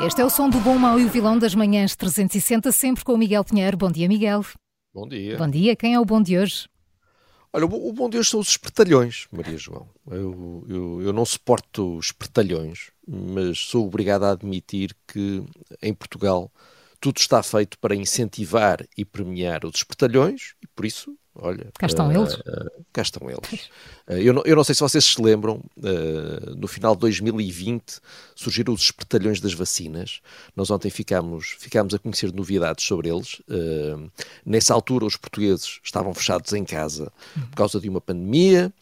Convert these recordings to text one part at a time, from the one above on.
Este é o som do bom, mau e o vilão das manhãs 360, sempre com o Miguel Pinheiro. Bom dia, Miguel. Bom dia. Bom dia. Quem é o bom de hoje? Olha, o bom de hoje são os espertalhões, Maria João. Eu, eu, eu não suporto espertalhões, mas sou obrigado a admitir que em Portugal tudo está feito para incentivar e premiar os espertalhões e por isso Olha, cá estão uh, eles. Uh, cá estão eles. Uh, eu, não, eu, não, sei se vocês se lembram, no final de 2020 surgiram os espertalhões das vacinas. Nós ontem ficámos, ficámos a conhecer novidades sobre eles. nessa altura, os portugueses estavam fechados em casa por causa de uma pandemia,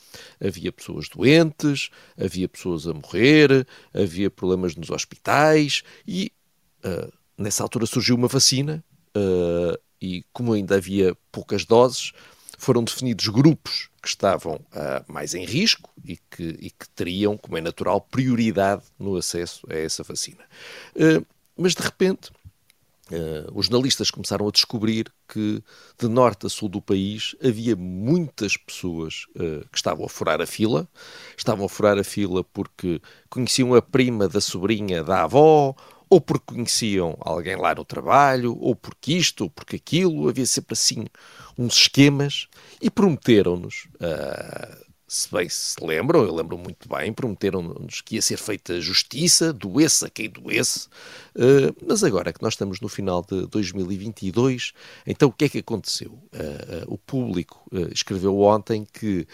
havia pessoas doentes, havia pessoas a morrer, havia problemas nos hospitais e nessa altura surgiu uma vacina. e como ainda havia poucas doses, foram definidos grupos que estavam uh, mais em risco e que, e que, teriam, como é natural, prioridade no acesso a essa vacina. Uh, mas de repente, uh, os jornalistas começaram a descobrir que de norte a sul do país havia muitas pessoas que estavam a furar a fila. Estavam a furar a fila porque conheciam a prima da sobrinha da avó ou porque conheciam alguém lá no trabalho, ou porque isto, ou porque aquilo, havia sempre assim uns esquemas e prometeram-nos, uh, se bem se lembram, eu lembro muito bem, prometeram-nos que ia ser feita justiça, doeça quem doesse, uh, mas agora que nós estamos no final de 2022, então o que é que aconteceu? Uh, o público escreveu ontem que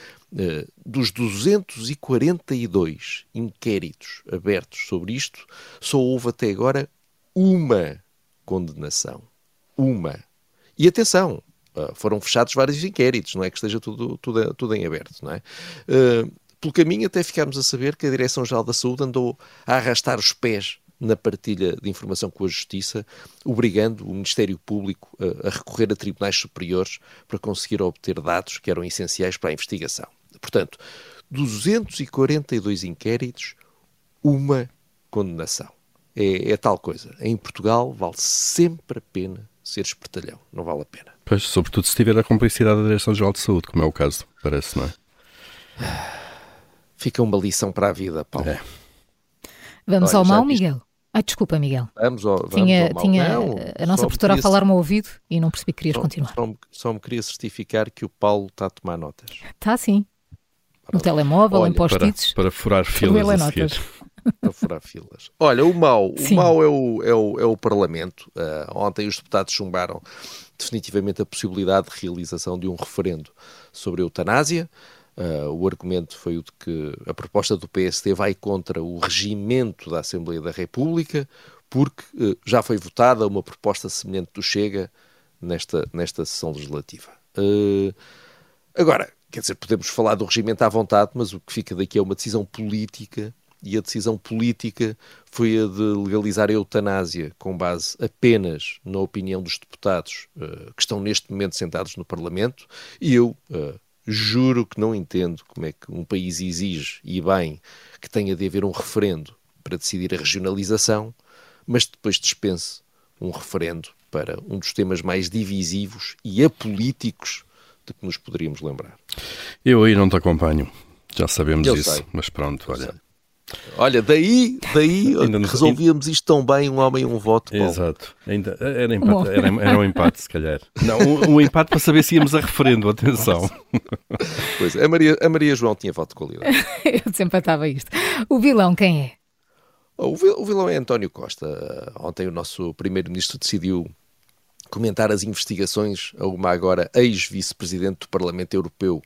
dos 242 inquéritos abertos sobre isto, só houve até agora uma condenação. Uma. E atenção, Uh, foram fechados vários inquéritos, não é que esteja tudo, tudo, tudo em aberto, não é? Uh, pelo caminho até ficámos a saber que a Direção-Geral da Saúde andou a arrastar os pés na partilha de informação com a Justiça, obrigando o Ministério Público a, a recorrer a tribunais superiores para conseguir obter dados que eram essenciais para a investigação. Portanto, 242 inquéritos, uma condenação. É, é tal coisa. Em Portugal vale sempre a pena ser espertalhão, não vale a pena. Pois, sobretudo se tiver a complicidade da Direção-Geral de Saúde, como é o caso, parece, não é? Fica uma lição para a vida, Paulo. É. Vamos Olha, ao mal, Miguel? Ai, desculpa, Miguel. Vamos ao, vamos tinha, ao mal. Tinha não, a nossa produtora a falar-me ao ouvido e não percebi que querias só, continuar. Só, só, me queria certificar que o Paulo está a tomar notas. Está sim. No telemóvel, Olha, em post-its. Para, para furar filas a notas. Para furar filas. Olha, o mal, o mal é o, é o, é o Parlamento. Uh, ontem os deputados chumbaram definitivamente a possibilidade de realização de um referendo sobre a eutanásia. Uh, o argumento foi o de que a proposta do PSD vai contra o regimento da Assembleia da República, porque uh, já foi votada uma proposta semelhante do Chega nesta, nesta sessão legislativa. Uh, agora, quer dizer, podemos falar do regimento à vontade, mas o que fica daqui é uma decisão política e a decisão política foi a de legalizar a eutanásia com base apenas na opinião dos deputados uh, que estão neste momento sentados no Parlamento, e eu uh, juro que não entendo como é que um país exige, e bem, que tenha de haver um referendo para decidir a regionalização, mas depois dispense um referendo para um dos temas mais divisivos e apolíticos de que nos poderíamos lembrar. Eu aí não te acompanho, já sabemos eu isso, sei. mas pronto, olha. Olha, daí, daí resolvíamos isto tão bem, um homem um voto. Paulo. Exato. Ainda, era, empate, era, era, um empate, se calhar. Não, um, um, empate para saber se íamos a referendo, atenção. Pois, a Maria, a Maria João tinha voto de qualidade. Eu desempatava isto. O vilão quem é? O, o vilão é António Costa. Ontem o nosso primeiro-ministro decidiu comentar as investigações a uma agora ex-vice-presidente do Parlamento Europeu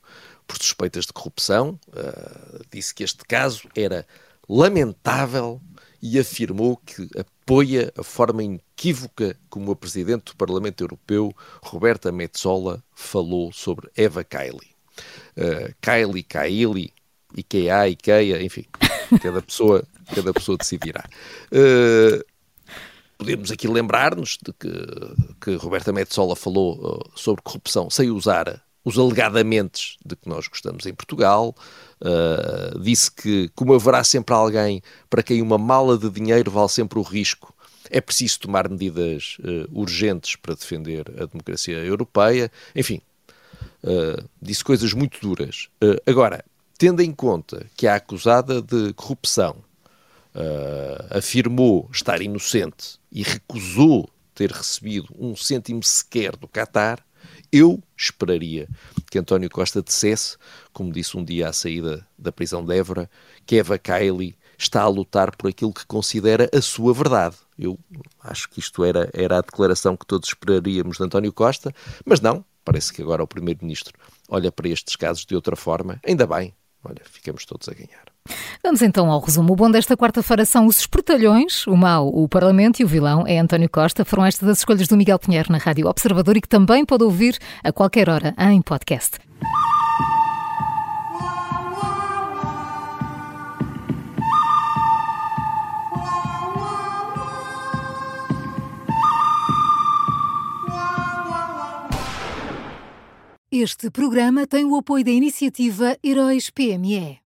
por suspeitas de corrupção. Uh, disse que este caso era lamentável e afirmou que apoia a forma inequívoca como a Presidente do Parlamento Europeu, Roberta Metsola, falou sobre Eva Kaili. uh, Kylie, Kylie, IKEA, IKEA, enfim, cada pessoa, cada pessoa decidirá. Uh, podemos aqui lembrar-nos de que, que Roberta Metsola falou uh, sobre corrupção sem usar os alegadamente de que nós gostamos em Portugal. Uh, disse que, como haverá sempre alguém para quem uma mala de dinheiro vale sempre o risco, é preciso tomar medidas uh, urgentes para defender a democracia europeia. Enfim, uh, disse coisas muito duras. agora, tendo em conta que a acusada de corrupção afirmou estar inocente e recusou ter recebido um cêntimo sequer do Qatar, eu esperaria que António Costa dissesse, como disse um dia à saída da prisão de Évora, que Eva Kaili está a lutar por aquilo que considera a sua verdade. Eu acho que isto era, era a declaração que todos esperaríamos de António Costa, mas não, parece que agora o Primeiro-Ministro olha para estes casos de outra forma. Ainda bem, olha, ficamos todos a ganhar. Vamos então ao resumo. O bom desta quarta-feira são os espertalhões, o mau, o Parlamento e o vilão é António Costa. Foram estas as escolhas do Miguel Pinheiro na Rádio Observador e que também pode ouvir a qualquer hora em podcast. Este programa tem o apoio da iniciativa Heróis PME.